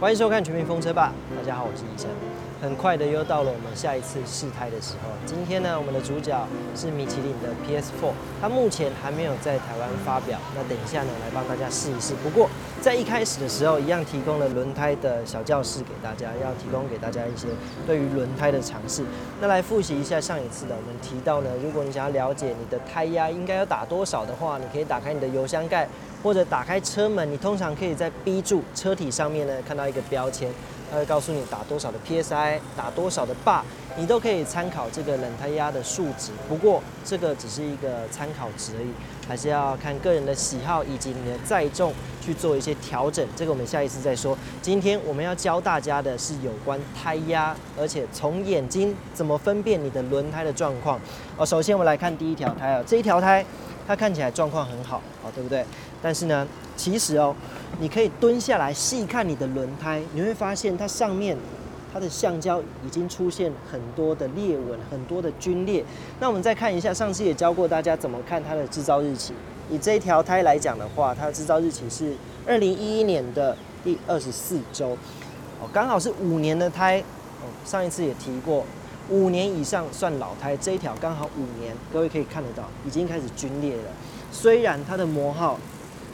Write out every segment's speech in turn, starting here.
欢迎收看《全民风车吧》，大家好，我是医生。很快的又到了我们下一次试胎的时候。今天呢，我们的主角是米其林的 PS4，它目前还没有在台湾发表。那等一下呢，来帮大家试一试。不过在一开始的时候，一样提供了轮胎的小教室给大家，要提供给大家一些对于轮胎的尝试。那来复习一下上一次的，我们提到呢，如果你想要了解你的胎压应该要打多少的话，你可以打开你的油箱盖，或者打开车门，你通常可以在 B 柱车体上面呢看到一个标签。它会告诉你打多少的 PSI，打多少的坝，你都可以参考这个冷胎压的数值。不过这个只是一个参考值而已，还是要看个人的喜好以及你的载重去做一些调整。这个我们下一次再说。今天我们要教大家的是有关胎压，而且从眼睛怎么分辨你的轮胎的状况。哦，首先我们来看第一条胎啊，这一条胎它看起来状况很好，哦，对不对？但是呢，其实哦。你可以蹲下来细看你的轮胎，你会发现它上面它的橡胶已经出现很多的裂纹，很多的皲裂。那我们再看一下，上次也教过大家怎么看它的制造日期。以这一条胎来讲的话，它的制造日期是二零一一年的第二十四周，哦，刚好是五年的胎。哦，上一次也提过，五年以上算老胎，这一条刚好五年，各位可以看得到，已经开始皲裂了。虽然它的磨耗。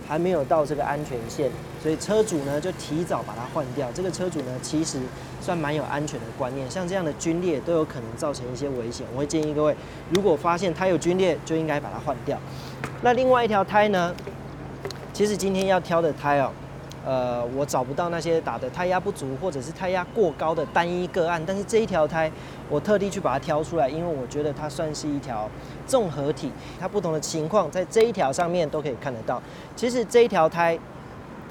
还没有到这个安全线，所以车主呢就提早把它换掉。这个车主呢其实算蛮有安全的观念，像这样的皲裂都有可能造成一些危险。我会建议各位，如果发现它有皲裂，就应该把它换掉。那另外一条胎呢，其实今天要挑的胎哦。呃，我找不到那些打的胎压不足或者是胎压过高的单一个案，但是这一条胎我特地去把它挑出来，因为我觉得它算是一条综合体，它不同的情况在这一条上面都可以看得到。其实这一条胎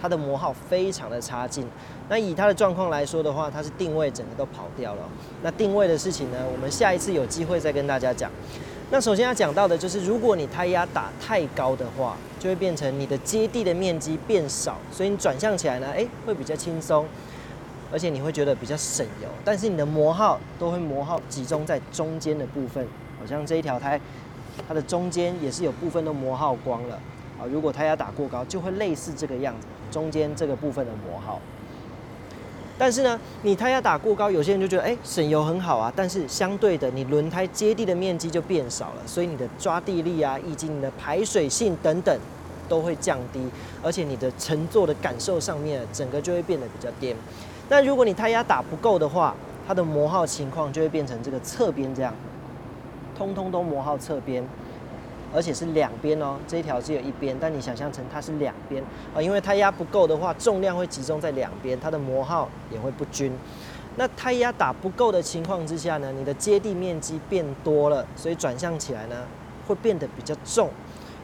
它的磨耗非常的差劲，那以它的状况来说的话，它是定位整个都跑掉了。那定位的事情呢，我们下一次有机会再跟大家讲。那首先要讲到的就是，如果你胎压打太高的话，就会变成你的接地的面积变少，所以你转向起来呢，哎，会比较轻松，而且你会觉得比较省油。但是你的磨耗都会磨耗集中在中间的部分，好像这一条胎，它的中间也是有部分都磨耗光了啊。如果胎压打过高，就会类似这个样子，中间这个部分的磨耗。但是呢，你胎压打过高，有些人就觉得哎省油很好啊。但是相对的，你轮胎接地的面积就变少了，所以你的抓地力啊，以及你的排水性等等都会降低，而且你的乘坐的感受上面，整个就会变得比较颠。那如果你胎压打不够的话，它的磨耗情况就会变成这个侧边这样，通通都磨耗侧边。而且是两边哦，这一条只有一边，但你想象成它是两边啊，因为胎压不够的话，重量会集中在两边，它的磨耗也会不均。那胎压打不够的情况之下呢，你的接地面积变多了，所以转向起来呢会变得比较重，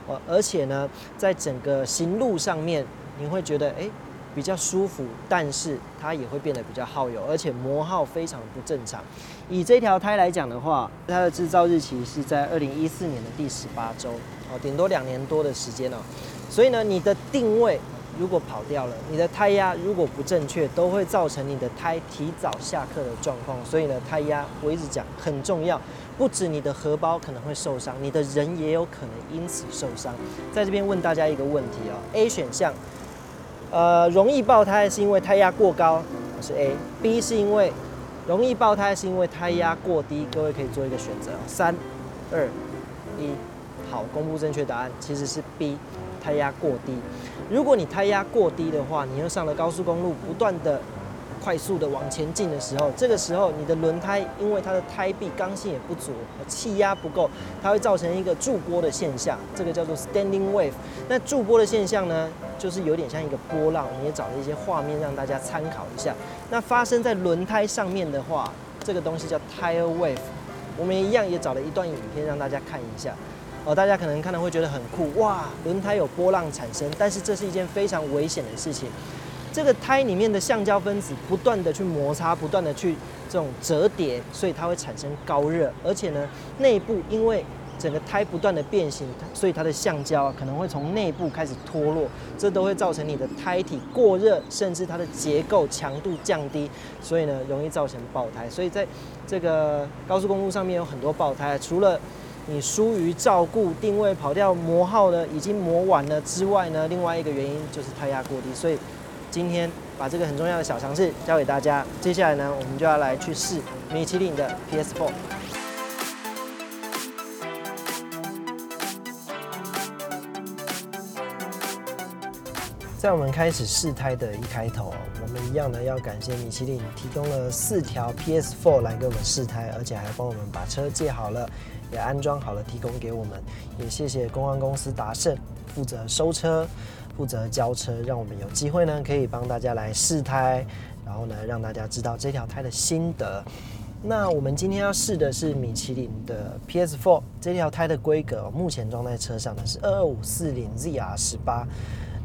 呃，而且呢，在整个行路上面，你会觉得哎。比较舒服，但是它也会变得比较耗油，而且磨耗非常不正常。以这条胎来讲的话，它的制造日期是在二零一四年的第十八周，哦，顶多两年多的时间哦。所以呢，你的定位如果跑掉了，你的胎压如果不正确，都会造成你的胎提早下课的状况。所以呢，胎压我一直讲很重要，不止你的荷包可能会受伤，你的人也有可能因此受伤。在这边问大家一个问题哦，A 选项。呃，容易爆胎是因为胎压过高，是 A。B 是因为容易爆胎是因为胎压过低，各位可以做一个选择。三、二、一，好，公布正确答案，其实是 B，胎压过低。如果你胎压过低的话，你又上了高速公路，不断的。快速的往前进的时候，这个时候你的轮胎因为它的胎壁刚性也不足，气压不够，它会造成一个驻波的现象，这个叫做 standing wave。那驻波的现象呢，就是有点像一个波浪。你也找了一些画面让大家参考一下。那发生在轮胎上面的话，这个东西叫 tire wave。我们一样也找了一段影片让大家看一下。哦，大家可能看到会觉得很酷，哇，轮胎有波浪产生，但是这是一件非常危险的事情。这个胎里面的橡胶分子不断的去摩擦，不断的去这种折叠，所以它会产生高热，而且呢，内部因为整个胎不断的变形，所以它的橡胶可能会从内部开始脱落，这都会造成你的胎体过热，甚至它的结构强度降低，所以呢，容易造成爆胎。所以在这个高速公路上面有很多爆胎，除了你疏于照顾定位跑掉磨耗的已经磨完了之外呢，另外一个原因就是胎压过低，所以。今天把这个很重要的小常识教给大家。接下来呢，我们就要来去试米其林的 PS4。在我们开始试胎的一开头，我们一样呢要感谢米其林提供了四条 PS4 来给我们试胎，而且还帮我们把车借好了，也安装好了提供给我们。也谢谢公安公司达胜负责收车、负责交车，让我们有机会呢可以帮大家来试胎，然后呢让大家知道这条胎的心得。那我们今天要试的是米其林的 PS4 这条胎的规格，目前装在车上的是二二五四零 ZR 十八。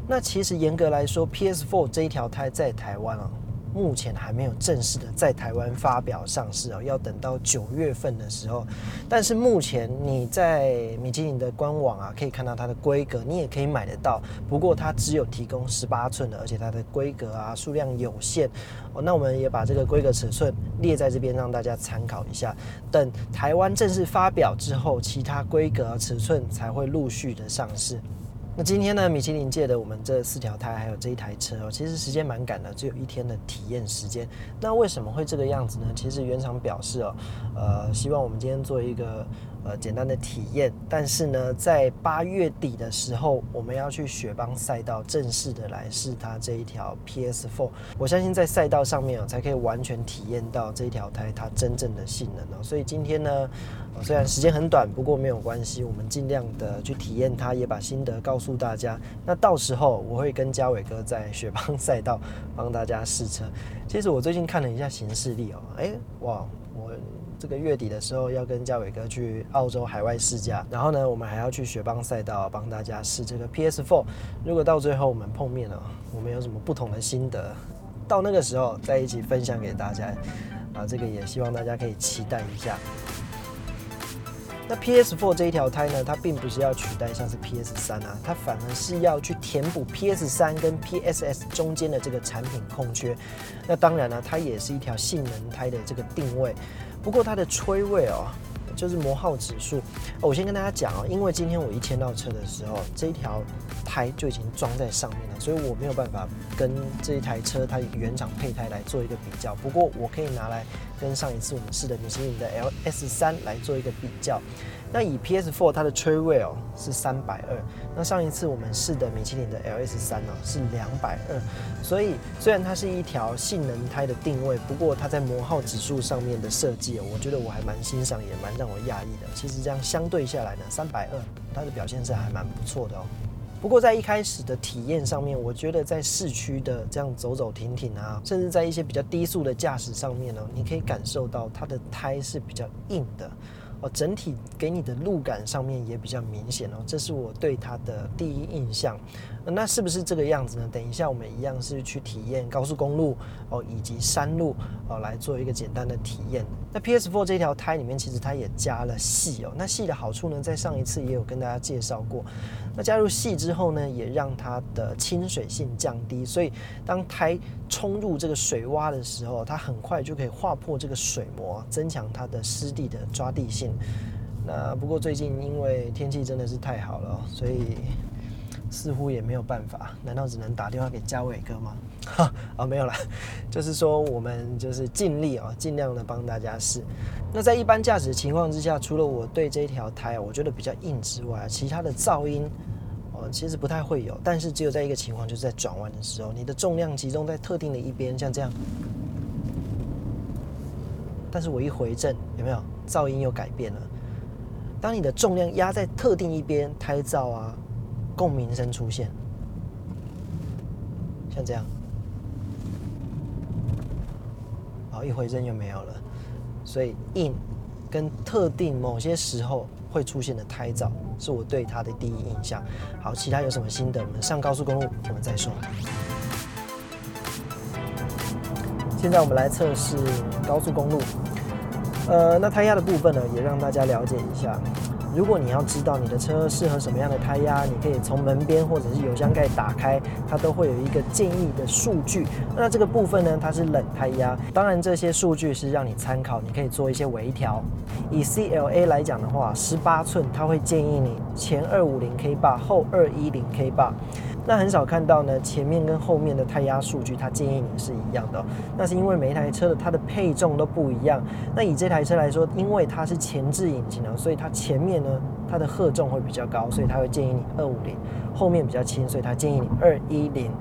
那其实严格来说，PS4 这一条胎在台湾啊，目前还没有正式的在台湾发表上市哦，要等到九月份的时候。但是目前你在米其林的官网啊，可以看到它的规格，你也可以买得到。不过它只有提供十八寸的，而且它的规格啊数量有限哦。那我们也把这个规格尺寸列在这边，让大家参考一下。等台湾正式发表之后，其他规格尺寸才会陆续的上市。那今天呢，米其林借的我们这四条胎，还有这一台车哦，其实时间蛮赶的，只有一天的体验时间。那为什么会这个样子呢？其实原厂表示哦，呃，希望我们今天做一个。呃，简单的体验，但是呢，在八月底的时候，我们要去雪邦赛道正式的来试它这一条 PS4。我相信在赛道上面啊，才可以完全体验到这一条胎它真正的性能哦。所以今天呢，虽然时间很短，不过没有关系，我们尽量的去体验它，也把心得告诉大家。那到时候我会跟嘉伟哥在雪邦 赛道帮大家试车。其实我最近看了一下行事历哦，哎，哇，这个月底的时候要跟嘉伟哥去澳洲海外试驾，然后呢，我们还要去雪邦赛道帮大家试这个 PS4。如果到最后我们碰面了，我们有什么不同的心得，到那个时候再一起分享给大家。啊，这个也希望大家可以期待一下。那 PS4 这一条胎呢，它并不是要取代像是 PS3 啊，它反而是要去填补 PS3 跟 PSS 中间的这个产品空缺。那当然呢，它也是一条性能胎的这个定位。不过它的吹位哦，就是磨耗指数。我先跟大家讲哦，因为今天我一签到车的时候，这一条胎就已经装在上面了，所以我没有办法跟这一台车它原厂配胎来做一个比较。不过我可以拿来跟上一次我们试的米其林的 LS 三来做一个比较。那以 PS4 它的吹位哦是三百二，那上一次我们试的米其林的 LS 三呢是两百二，所以虽然它是一条性能胎的定位，不过它在磨耗指数上面的设计，我觉得我还蛮欣赏，也蛮让我讶异的。其实这样相对下来呢，三百二它的表现是还蛮不错的哦。不过在一开始的体验上面，我觉得在市区的这样走走停停啊，甚至在一些比较低速的驾驶上面呢，你可以感受到它的胎是比较硬的。哦，整体给你的路感上面也比较明显哦，这是我对它的第一印象。那是不是这个样子呢？等一下我们一样是去体验高速公路哦，以及山路哦，来做一个简单的体验。那 PS4 这条胎里面其实它也加了细哦，那细的好处呢，在上一次也有跟大家介绍过。那加入细之后呢，也让它的亲水性降低，所以当胎冲入这个水洼的时候，它很快就可以划破这个水膜，增强它的湿地的抓地性。那不过最近因为天气真的是太好了，所以。似乎也没有办法，难道只能打电话给嘉伟哥吗？哈 啊，没有了，就是说我们就是尽力啊，尽量的帮大家试。那在一般驾驶情况之下，除了我对这一条胎我觉得比较硬之外，其他的噪音哦其实不太会有。但是只有在一个情况，就是在转弯的时候，你的重量集中在特定的一边，像这样。但是我一回正，有没有噪音又改变了？当你的重量压在特定一边，胎噪啊。共鸣声出现，像这样，好，一回声就没有了。所以，in 跟特定某些时候会出现的胎噪，是我对它的第一印象。好，其他有什么心得？我们上高速公路我们再说。现在我们来测试高速公路。呃，那胎压的部分呢，也让大家了解一下。如果你要知道你的车适合什么样的胎压，你可以从门边或者是油箱盖打开，它都会有一个建议的数据。那这个部分呢，它是冷胎压。当然，这些数据是让你参考，你可以做一些微调。以 CLA 来讲的话，十八寸它会建议你前二五零 K 坝，后二一零 K 坝。那很少看到呢，前面跟后面的胎压数据，它建议你是一样的。那是因为每一台车的它的配重都不一样。那以这台车来说，因为它是前置引擎啊，所以它前面呢，它的荷重会比较高，所以它会建议你二五零。后面比较轻，所以它建议你二一零。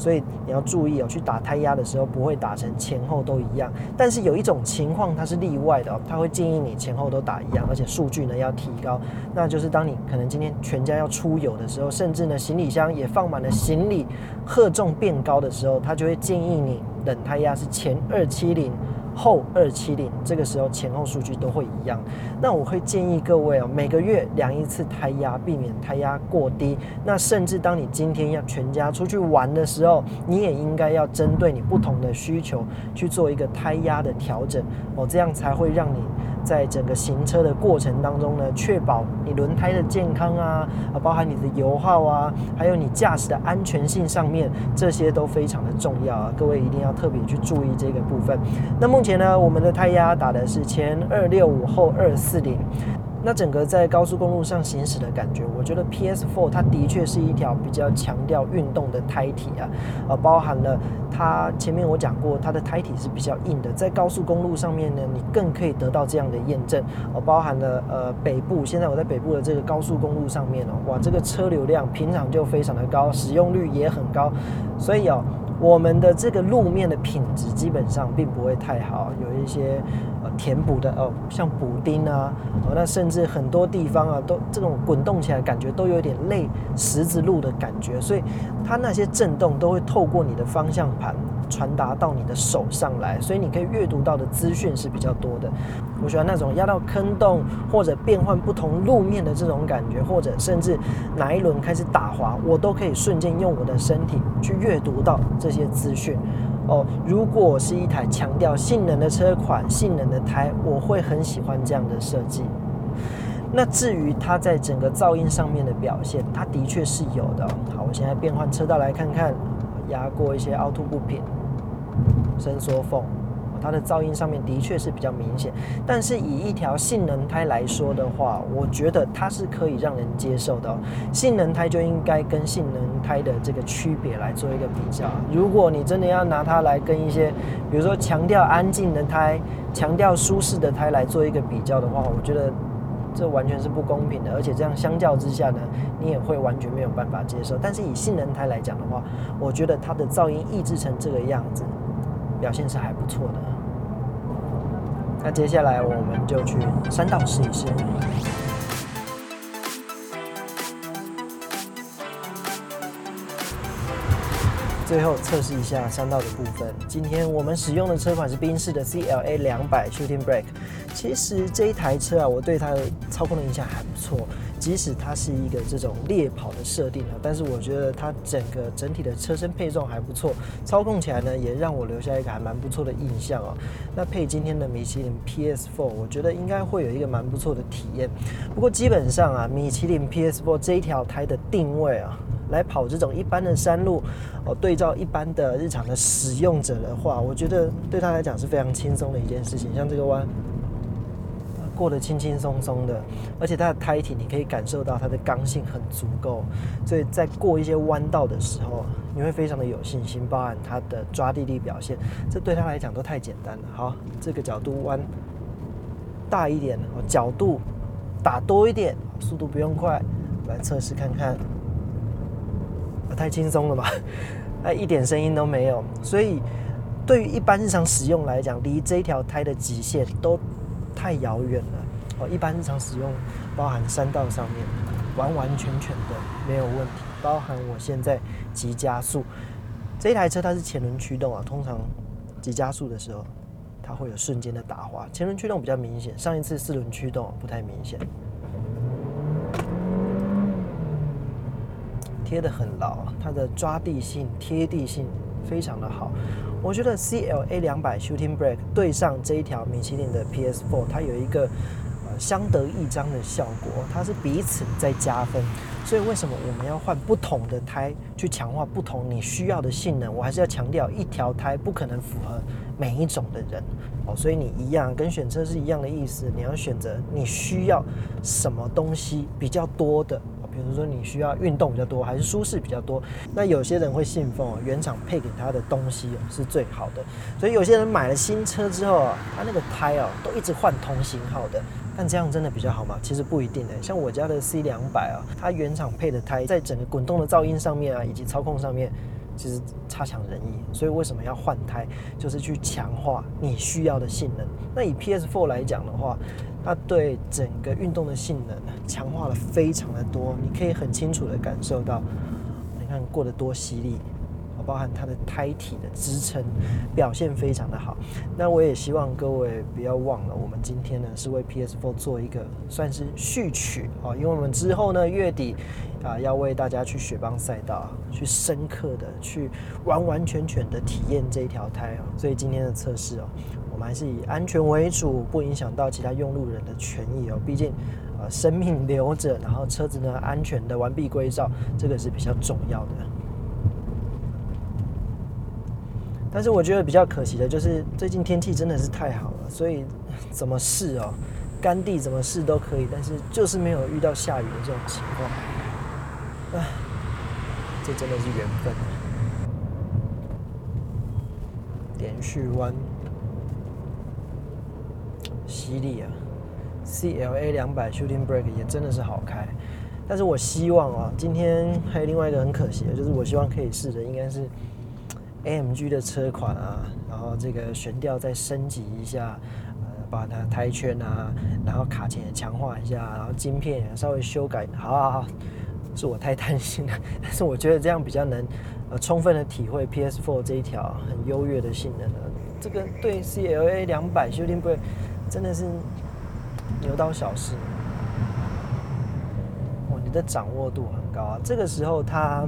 所以你要注意哦，去打胎压的时候不会打成前后都一样。但是有一种情况它是例外的哦，它会建议你前后都打一样，而且数据呢要提高。那就是当你可能今天全家要出游的时候，甚至呢行李箱也放满了行李，荷重变高的时候，它就会建议你冷胎压是前二七零。后二七零，这个时候前后数据都会一样。那我会建议各位哦，每个月量一次胎压，避免胎压过低。那甚至当你今天要全家出去玩的时候，你也应该要针对你不同的需求去做一个胎压的调整哦，这样才会让你。在整个行车的过程当中呢，确保你轮胎的健康啊，啊，包含你的油耗啊，还有你驾驶的安全性上面，这些都非常的重要啊，各位一定要特别去注意这个部分。那目前呢，我们的胎压打的是前二六五后二四零。那整个在高速公路上行驶的感觉，我觉得 PS4 它的确是一条比较强调运动的胎体啊，呃，包含了它前面我讲过，它的胎体是比较硬的，在高速公路上面呢，你更可以得到这样的验证，呃，包含了呃北部，现在我在北部的这个高速公路上面哦，哇，这个车流量平常就非常的高，使用率也很高，所以哦。我们的这个路面的品质基本上并不会太好，有一些呃填补的哦，像补丁啊，哦那甚至很多地方啊都这种滚动起来感觉都有点类十字路的感觉，所以它那些震动都会透过你的方向盘。传达到你的手上来，所以你可以阅读到的资讯是比较多的。我喜欢那种压到坑洞或者变换不同路面的这种感觉，或者甚至哪一轮开始打滑，我都可以瞬间用我的身体去阅读到这些资讯。哦，如果是一台强调性能的车款、性能的胎，我会很喜欢这样的设计。那至于它在整个噪音上面的表现，它的确是有的。好，我现在变换车道来看看，压过一些凹凸不平。伸缩缝，它的噪音上面的确是比较明显，但是以一条性能胎来说的话，我觉得它是可以让人接受的。性能胎就应该跟性能胎的这个区别来做一个比较。如果你真的要拿它来跟一些，比如说强调安静的胎、强调舒适的胎来做一个比较的话，我觉得这完全是不公平的。而且这样相较之下呢，你也会完全没有办法接受。但是以性能胎来讲的话，我觉得它的噪音抑制成这个样子。表现是还不错的，那接下来我们就去山道试一试。最后测试一下山道的部分。今天我们使用的车款是宾士的 CLA 两百 Shooting Brake。其实这一台车啊，我对它的操控的印象还不错。即使它是一个这种猎跑的设定啊，但是我觉得它整个整体的车身配重还不错，操控起来呢也让我留下一个还蛮不错的印象啊。那配今天的米其林 PS4，我觉得应该会有一个蛮不错的体验。不过基本上啊，米其林 PS4 这一条胎的定位啊，来跑这种一般的山路哦，对照一般的日常的使用者的话，我觉得对他来讲是非常轻松的一件事情。像这个弯。过得轻轻松松的，而且它的胎体你可以感受到它的刚性很足够，所以在过一些弯道的时候，你会非常的有信心，包含它的抓地力表现，这对他来讲都太简单了。好，这个角度弯大一点，角度打多一点，速度不用快，来测试看看。太轻松了吧？哎，一点声音都没有。所以对于一般日常使用来讲，离这条胎的极限都。太遥远了哦！一般日常使用，包含山道上面，完完全全的没有问题。包含我现在急加速，这台车它是前轮驱动啊，通常急加速的时候，它会有瞬间的打滑。前轮驱动比较明显，上一次四轮驱动不太明显。贴的很牢，它的抓地性、贴地性非常的好。我觉得 CLA 两百 Shooting Brake 对上这一条米其林的 PS4，它有一个呃相得益彰的效果，它是彼此在加分。所以为什么我们要换不同的胎去强化不同你需要的性能？我还是要强调，一条胎不可能符合每一种的人哦。所以你一样跟选车是一样的意思，你要选择你需要什么东西比较多的。比如说你需要运动比较多，还是舒适比较多？那有些人会信奉，原厂配给他的东西哦是最好的，所以有些人买了新车之后啊，他那个胎哦都一直换同型号的。但这样真的比较好吗？其实不一定的。像我家的 C 两百啊，它原厂配的胎，在整个滚动的噪音上面啊，以及操控上面，其实差强人意。所以为什么要换胎？就是去强化你需要的性能。那以 PS4 来讲的话，它对整个运动的性能强化了非常的多，你可以很清楚的感受到，你看过得多犀利。包含它的胎体的支撑表现非常的好，那我也希望各位不要忘了，我们今天呢是为 PS4 做一个算是序曲啊，因为我们之后呢月底啊要为大家去雪邦赛道去深刻的去完完全全的体验这一条胎啊，所以今天的测试哦，我们还是以安全为主，不影响到其他用路人的权益哦，毕竟呃生命留着，然后车子呢安全的完璧归赵，这个是比较重要的。但是我觉得比较可惜的就是最近天气真的是太好了，所以怎么试哦，干地怎么试都可以，但是就是没有遇到下雨的这种情况。唉，这真的是缘分。连续弯，犀利啊！CLA 两百 Shooting Brake 也真的是好开，但是我希望啊，今天还有另外一个很可惜的，就是我希望可以试的应该是。AMG 的车款啊，然后这个悬吊再升级一下，呃，把它胎圈啊，然后卡钳也强化一下，然后晶片也稍微修改，好好好，是我太担心了。但是我觉得这样比较能呃充分的体会 PS4 这一条很优越的性能了。这个对 CLA 两百修订不会真的是牛刀小试。哦，你的掌握度很高啊！这个时候它。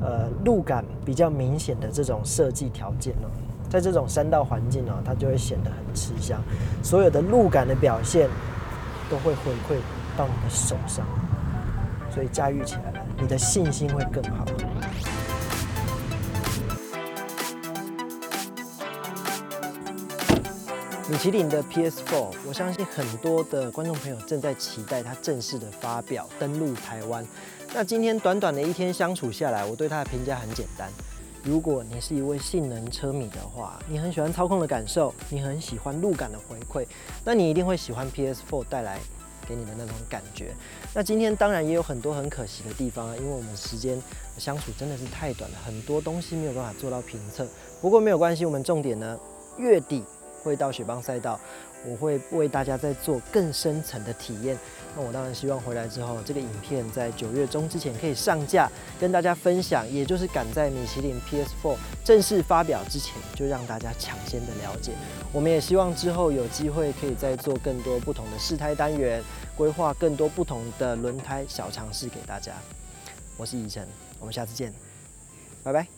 呃，路感比较明显的这种设计条件呢，在这种山道环境呢，它就会显得很吃香。所有的路感的表现都会回馈到你的手上，所以驾驭起来了，你的信心会更好。米其林的 PS4，我相信很多的观众朋友正在期待它正式的发表登陆台湾。那今天短短的一天相处下来，我对它的评价很简单。如果你是一位性能车迷的话，你很喜欢操控的感受，你很喜欢路感的回馈，那你一定会喜欢 PS4 带来给你的那种感觉。那今天当然也有很多很可惜的地方啊，因为我们时间相处真的是太短了，很多东西没有办法做到评测。不过没有关系，我们重点呢，月底。会到雪邦赛道，我会为大家再做更深层的体验。那我当然希望回来之后，这个影片在九月中之前可以上架，跟大家分享。也就是赶在米其林 PS4 正式发表之前，就让大家抢先的了解。我们也希望之后有机会可以再做更多不同的试胎单元，规划更多不同的轮胎小尝试给大家。我是以晨，我们下次见，拜拜。